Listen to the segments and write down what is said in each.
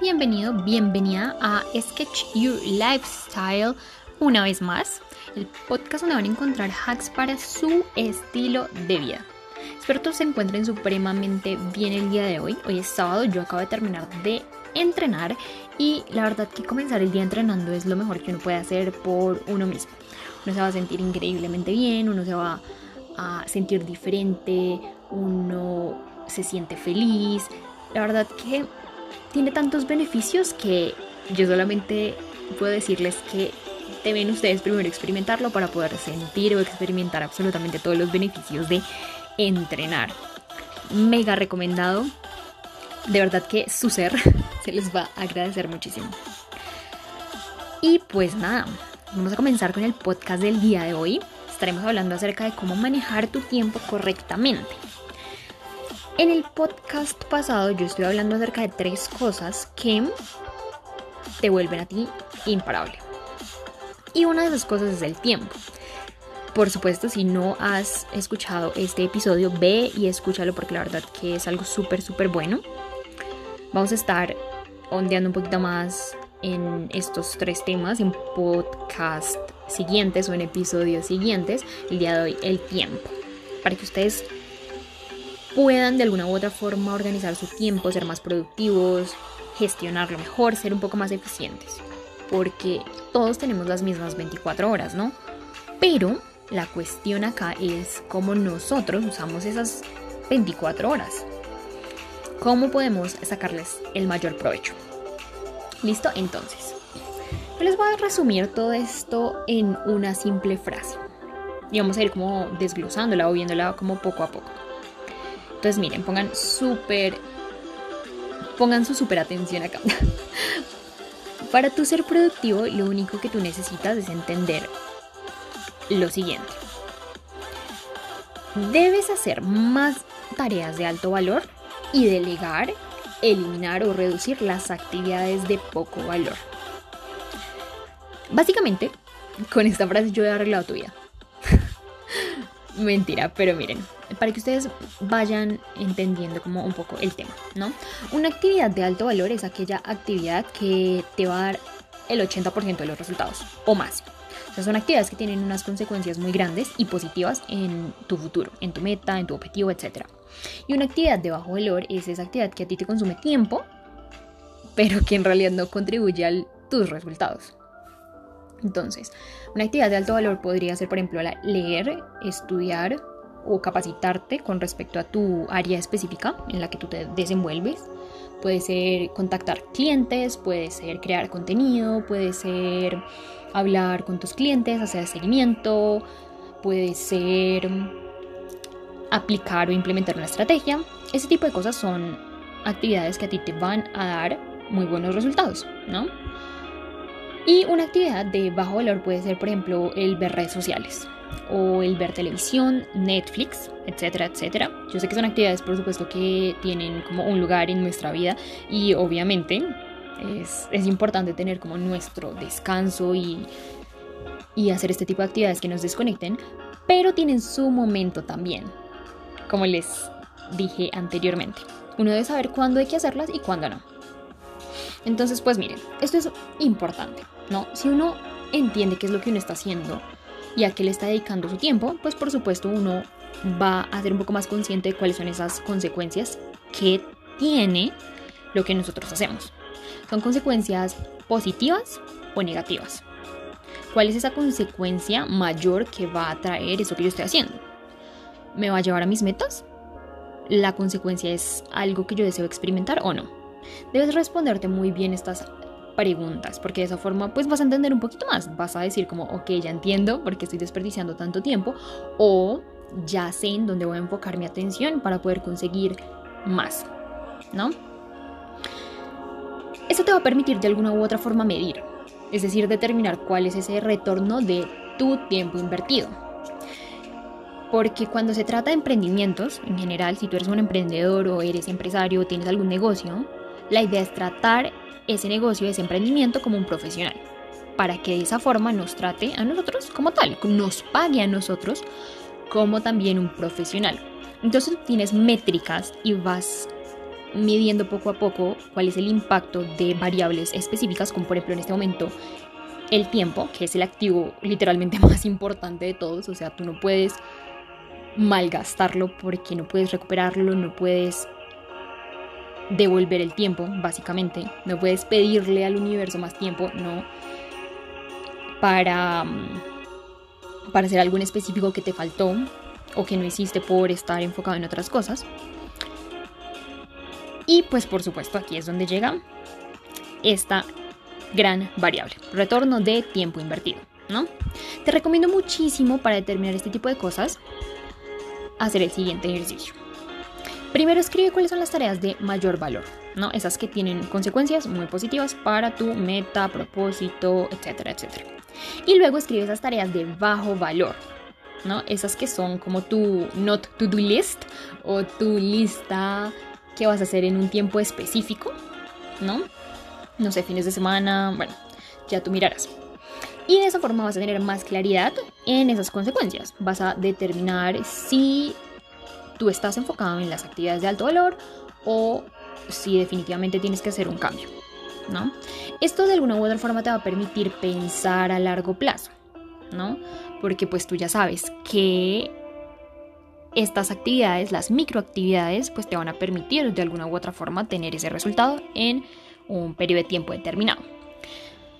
bienvenido, bienvenida a Sketch Your Lifestyle una vez más, el podcast donde van a encontrar hacks para su estilo de vida. Espero todos se encuentren supremamente bien el día de hoy. Hoy es sábado, yo acabo de terminar de entrenar y la verdad que comenzar el día entrenando es lo mejor que uno puede hacer por uno mismo. Uno se va a sentir increíblemente bien, uno se va a sentir diferente, uno se siente feliz. La verdad que tiene tantos beneficios que yo solamente puedo decirles que deben ustedes primero experimentarlo para poder sentir o experimentar absolutamente todos los beneficios de entrenar. Mega recomendado. De verdad que su ser se les va a agradecer muchísimo. Y pues nada, vamos a comenzar con el podcast del día de hoy. Estaremos hablando acerca de cómo manejar tu tiempo correctamente. En el podcast pasado yo estoy hablando acerca de tres cosas que te vuelven a ti imparable. Y una de esas cosas es el tiempo. Por supuesto, si no has escuchado este episodio, ve y escúchalo porque la verdad que es algo súper, súper bueno. Vamos a estar ondeando un poquito más en estos tres temas en podcast siguientes o en episodios siguientes. El día de hoy, el tiempo. Para que ustedes puedan de alguna u otra forma organizar su tiempo, ser más productivos, gestionarlo mejor, ser un poco más eficientes. Porque todos tenemos las mismas 24 horas, ¿no? Pero la cuestión acá es cómo nosotros usamos esas 24 horas. ¿Cómo podemos sacarles el mayor provecho? ¿Listo? Entonces, yo les voy a resumir todo esto en una simple frase. Y vamos a ir como desglosándola o viéndola como poco a poco. Entonces miren, pongan súper, pongan su súper atención acá. Para tu ser productivo, lo único que tú necesitas es entender lo siguiente. Debes hacer más tareas de alto valor y delegar, eliminar o reducir las actividades de poco valor. Básicamente, con esta frase yo he arreglado tu vida. Mentira, pero miren, para que ustedes vayan entendiendo como un poco el tema, ¿no? Una actividad de alto valor es aquella actividad que te va a dar el 80% de los resultados o más. O son actividades que tienen unas consecuencias muy grandes y positivas en tu futuro, en tu meta, en tu objetivo, etc. Y una actividad de bajo valor es esa actividad que a ti te consume tiempo, pero que en realidad no contribuye a tus resultados. Entonces, una actividad de alto valor podría ser, por ejemplo, leer, estudiar, o capacitarte con respecto a tu área específica en la que tú te desenvuelves. Puede ser contactar clientes, puede ser crear contenido, puede ser hablar con tus clientes, hacer seguimiento, puede ser aplicar o implementar una estrategia. Ese tipo de cosas son actividades que a ti te van a dar muy buenos resultados, ¿no? Y una actividad de bajo valor puede ser, por ejemplo, el ver redes sociales o el ver televisión, Netflix, etcétera, etcétera. Yo sé que son actividades, por supuesto, que tienen como un lugar en nuestra vida y obviamente es, es importante tener como nuestro descanso y, y hacer este tipo de actividades que nos desconecten, pero tienen su momento también, como les dije anteriormente. Uno debe saber cuándo hay que hacerlas y cuándo no. Entonces, pues miren, esto es importante, ¿no? Si uno entiende qué es lo que uno está haciendo, y a qué le está dedicando su tiempo, pues por supuesto uno va a ser un poco más consciente de cuáles son esas consecuencias que tiene lo que nosotros hacemos. ¿Son consecuencias positivas o negativas? ¿Cuál es esa consecuencia mayor que va a traer eso que yo estoy haciendo? ¿Me va a llevar a mis metas? ¿La consecuencia es algo que yo deseo experimentar o no? Debes responderte muy bien estas preguntas, porque de esa forma pues vas a entender un poquito más, vas a decir como, ok, ya entiendo por qué estoy desperdiciando tanto tiempo, o ya sé en dónde voy a enfocar mi atención para poder conseguir más, ¿no? Eso te va a permitir de alguna u otra forma medir, es decir, determinar cuál es ese retorno de tu tiempo invertido. Porque cuando se trata de emprendimientos, en general, si tú eres un emprendedor o eres empresario o tienes algún negocio, la idea es tratar ese negocio, ese emprendimiento como un profesional, para que de esa forma nos trate a nosotros como tal, nos pague a nosotros como también un profesional. Entonces tienes métricas y vas midiendo poco a poco cuál es el impacto de variables específicas, como por ejemplo en este momento el tiempo, que es el activo literalmente más importante de todos, o sea, tú no puedes malgastarlo porque no puedes recuperarlo, no puedes devolver el tiempo, básicamente, no puedes pedirle al universo más tiempo, no, para, mm, para hacer algo en específico que te faltó o que no hiciste por estar enfocado en otras cosas. Y pues por supuesto aquí es donde llega esta gran variable, retorno de tiempo invertido, ¿no? Te recomiendo muchísimo para determinar este tipo de cosas hacer el siguiente ejercicio. Primero escribe cuáles son las tareas de mayor valor, ¿no? Esas que tienen consecuencias muy positivas para tu meta, propósito, etcétera, etcétera. Y luego escribe esas tareas de bajo valor, ¿no? Esas que son como tu not to do list o tu lista que vas a hacer en un tiempo específico, ¿no? No sé, fines de semana, bueno, ya tú mirarás. Y de esa forma vas a tener más claridad en esas consecuencias. Vas a determinar si tú estás enfocado en las actividades de alto valor o si definitivamente tienes que hacer un cambio. ¿no? Esto de alguna u otra forma te va a permitir pensar a largo plazo, ¿no? Porque pues tú ya sabes que estas actividades, las microactividades, pues te van a permitir de alguna u otra forma tener ese resultado en un periodo de tiempo determinado.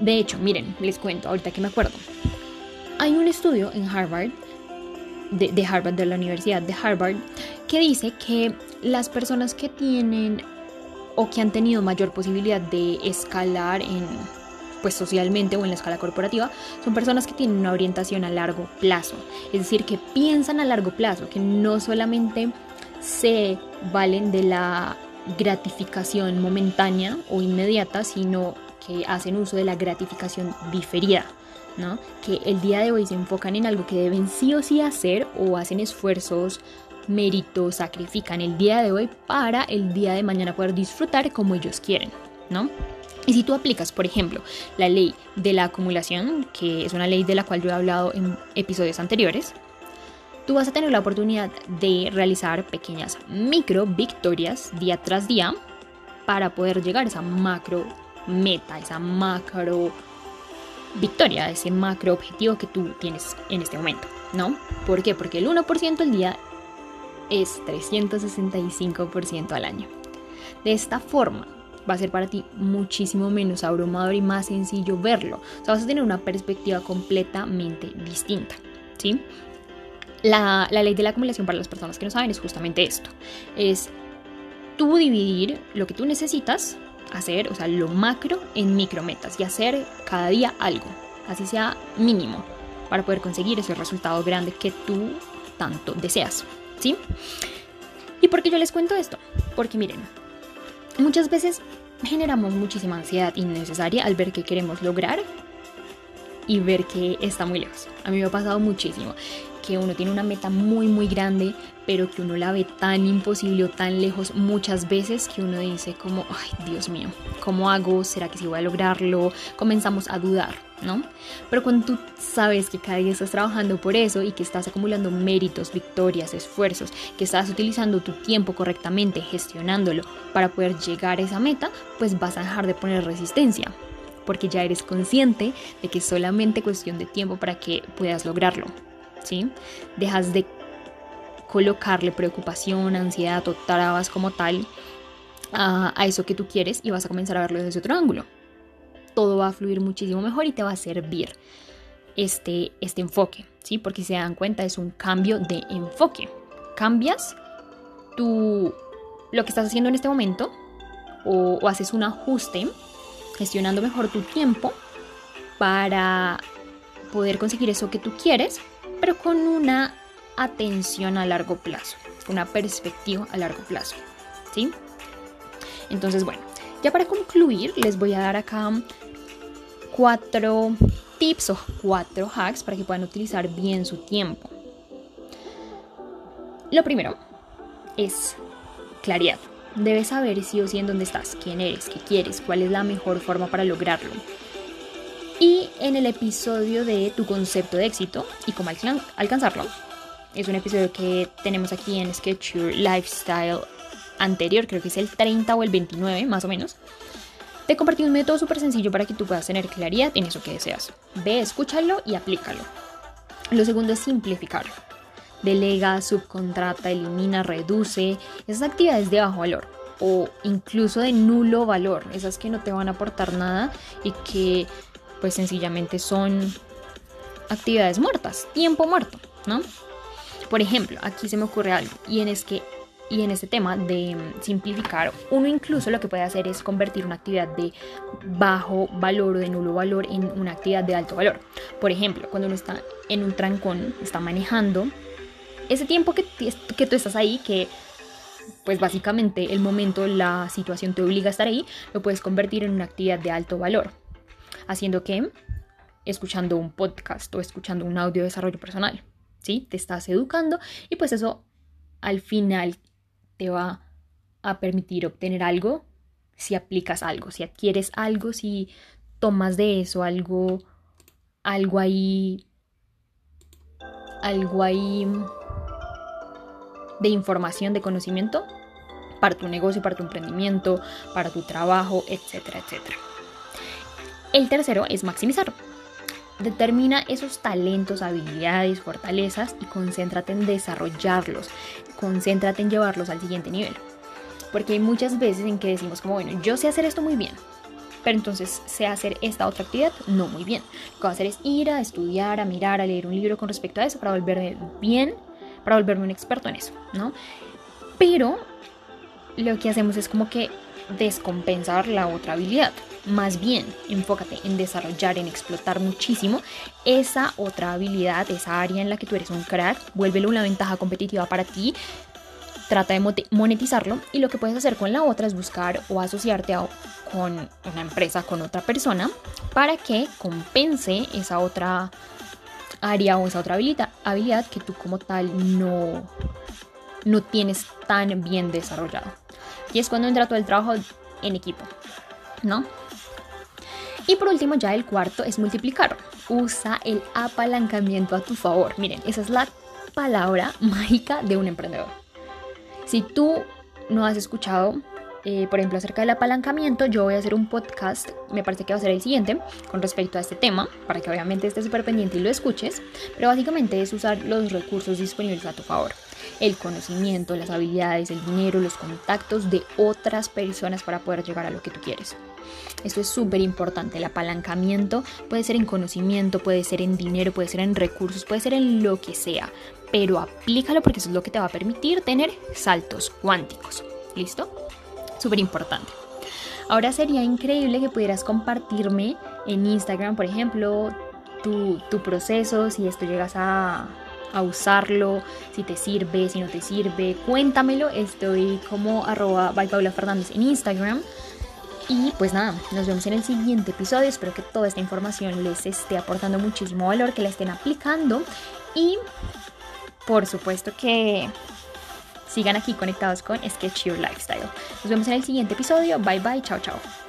De hecho, miren, les cuento, ahorita que me acuerdo, hay un estudio en Harvard, de, Harvard, de la Universidad de Harvard, que dice que las personas que tienen o que han tenido mayor posibilidad de escalar en pues socialmente o en la escala corporativa, son personas que tienen una orientación a largo plazo, es decir, que piensan a largo plazo, que no solamente se valen de la gratificación momentánea o inmediata, sino que hacen uso de la gratificación diferida, ¿no? Que el día de hoy se enfocan en algo que deben sí o sí hacer o hacen esfuerzos, méritos, sacrifican el día de hoy para el día de mañana poder disfrutar como ellos quieren, ¿no? Y si tú aplicas, por ejemplo, la ley de la acumulación, que es una ley de la cual yo he hablado en episodios anteriores, tú vas a tener la oportunidad de realizar pequeñas micro victorias día tras día para poder llegar a esa macro meta, esa macro victoria, ese macro objetivo que tú tienes en este momento, ¿no? ¿Por qué? Porque el 1% al día es 365% al año. De esta forma, va a ser para ti muchísimo menos abrumador y más sencillo verlo. O sea, vas a tener una perspectiva completamente distinta, ¿sí? La, la, ley de la acumulación para las personas que no saben es justamente esto. Es tú dividir lo que tú necesitas hacer, o sea, lo macro en micrometas y hacer cada día algo, así sea mínimo, para poder conseguir ese resultado grande que tú tanto deseas, ¿sí? ¿Y por qué yo les cuento esto? Porque miren, muchas veces generamos muchísima ansiedad innecesaria al ver que queremos lograr y ver que está muy lejos. A mí me ha pasado muchísimo que uno tiene una meta muy muy grande, pero que uno la ve tan imposible o tan lejos muchas veces que uno dice como, ay Dios mío, ¿cómo hago? ¿Será que sí voy a lograrlo? Comenzamos a dudar, ¿no? Pero cuando tú sabes que cada día estás trabajando por eso y que estás acumulando méritos, victorias, esfuerzos, que estás utilizando tu tiempo correctamente, gestionándolo para poder llegar a esa meta, pues vas a dejar de poner resistencia porque ya eres consciente de que es solamente cuestión de tiempo para que puedas lograrlo. ¿Sí? Dejas de colocarle preocupación, ansiedad o trabas como tal a, eso que tú quieres y vas a comenzar a verlo desde otro ángulo. Todo va a fluir muchísimo mejor y te va a servir este, este enfoque, ¿sí? Porque si se dan cuenta es un cambio de enfoque. Cambias lo que estás haciendo en este momento o, o haces un ajuste gestionando mejor tu tiempo para poder conseguir eso que tú quieres pero con una atención a largo plazo, una perspectiva a largo plazo. ¿Sí? Entonces, bueno, ya para concluir, les voy a dar acá cuatro tips o cuatro hacks para que puedan utilizar bien su tiempo. Lo primero es claridad. Debes saber sí o sí en dónde estás, quién eres, qué quieres, cuál es la mejor forma para lograrlo. Y en el episodio de tu concepto de éxito y cómo alcanzarlo, es un episodio que tenemos aquí en Sketch Your Lifestyle anterior, creo que es el 30 o el 29 más o menos, te compartí un método súper sencillo para que tú puedas tener claridad en eso que deseas. Ve, escúchalo y aplícalo. Lo segundo es simplificarlo. Delega, subcontrata, elimina, reduce esas actividades de bajo valor o incluso de nulo valor, esas que no te van a aportar nada y que pues sencillamente son actividades muertas, tiempo muerto, ¿no? Por ejemplo, aquí se me ocurre algo y en es que y en este tema de simplificar, uno incluso lo que puede hacer es convertir una actividad de bajo valor o de nulo valor en una actividad de alto valor. Por ejemplo, cuando uno está en un trancón, está manejando, ese tiempo que, que tú estás ahí, que pues básicamente el momento, la situación te obliga a estar ahí, lo puedes convertir en una actividad de alto valor. Haciendo que escuchando un podcast o escuchando un audio de desarrollo personal, ¿sí? Te estás educando y pues eso al final te va a permitir obtener algo si aplicas algo, si adquieres algo, si tomas de eso algo, algo ahí, algo ahí de información, de conocimiento para tu negocio, para tu emprendimiento, para tu trabajo, etcétera, etcétera. El tercero es maximizar. Determina esos talentos, habilidades, fortalezas y concéntrate en desarrollarlos. Concéntrate en llevarlos al siguiente nivel. Porque hay muchas veces en que decimos como, bueno, yo sé hacer esto muy bien, pero entonces sé hacer esta otra actividad no muy bien. Lo que voy a hacer es ir a estudiar, a mirar, a leer un libro con respecto a eso para volverme bien, para volverme un experto en eso, ¿no? Pero lo que hacemos es como que descompensar la otra habilidad. Más bien, enfócate en desarrollar, en explotar muchísimo esa otra habilidad, esa área en la que tú eres un crack, vuélvelo una ventaja competitiva para ti, trata de monetizarlo y lo que puedes hacer con la otra es buscar o asociarte con una empresa, con otra persona, para que compense esa otra área o esa otra habilidad, habilidad que tú como tal no, no tienes tan bien desarrollado. Y es cuando entra todo el trabajo en equipo, ¿no? Y por último, ya el cuarto es multiplicar. Usa el apalancamiento a tu favor. Miren, esa es la palabra mágica de un emprendedor. Si tú no has escuchado, eh, por ejemplo, acerca del apalancamiento, yo voy a hacer un podcast, me parece que va a ser el siguiente, con respecto a este tema, para que obviamente estés súper pendiente y lo escuches, pero básicamente es usar los recursos disponibles a tu favor el conocimiento, las habilidades, el dinero, los contactos de otras personas para poder llegar a lo que tú quieres. Esto es súper importante. El apalancamiento puede ser en conocimiento, puede ser en dinero, puede ser en recursos, puede ser en lo que sea. Pero aplícalo porque eso es lo que te va a permitir tener saltos cuánticos. ¿Listo? Súper importante. Ahora sería increíble que pudieras compartirme en Instagram, por ejemplo, tu, tu proceso, si esto llegas a, a usarlo, si te sirve, si no te sirve, cuéntamelo. Estoy como arroba Paula Fernández en Instagram. Y pues nada, nos vemos en el siguiente episodio. Espero que toda esta información les esté aportando muchísimo valor, que la estén aplicando. Y por supuesto que sigan aquí conectados con Sketch Your Lifestyle. Nos vemos en el siguiente episodio. Bye bye, chao chao.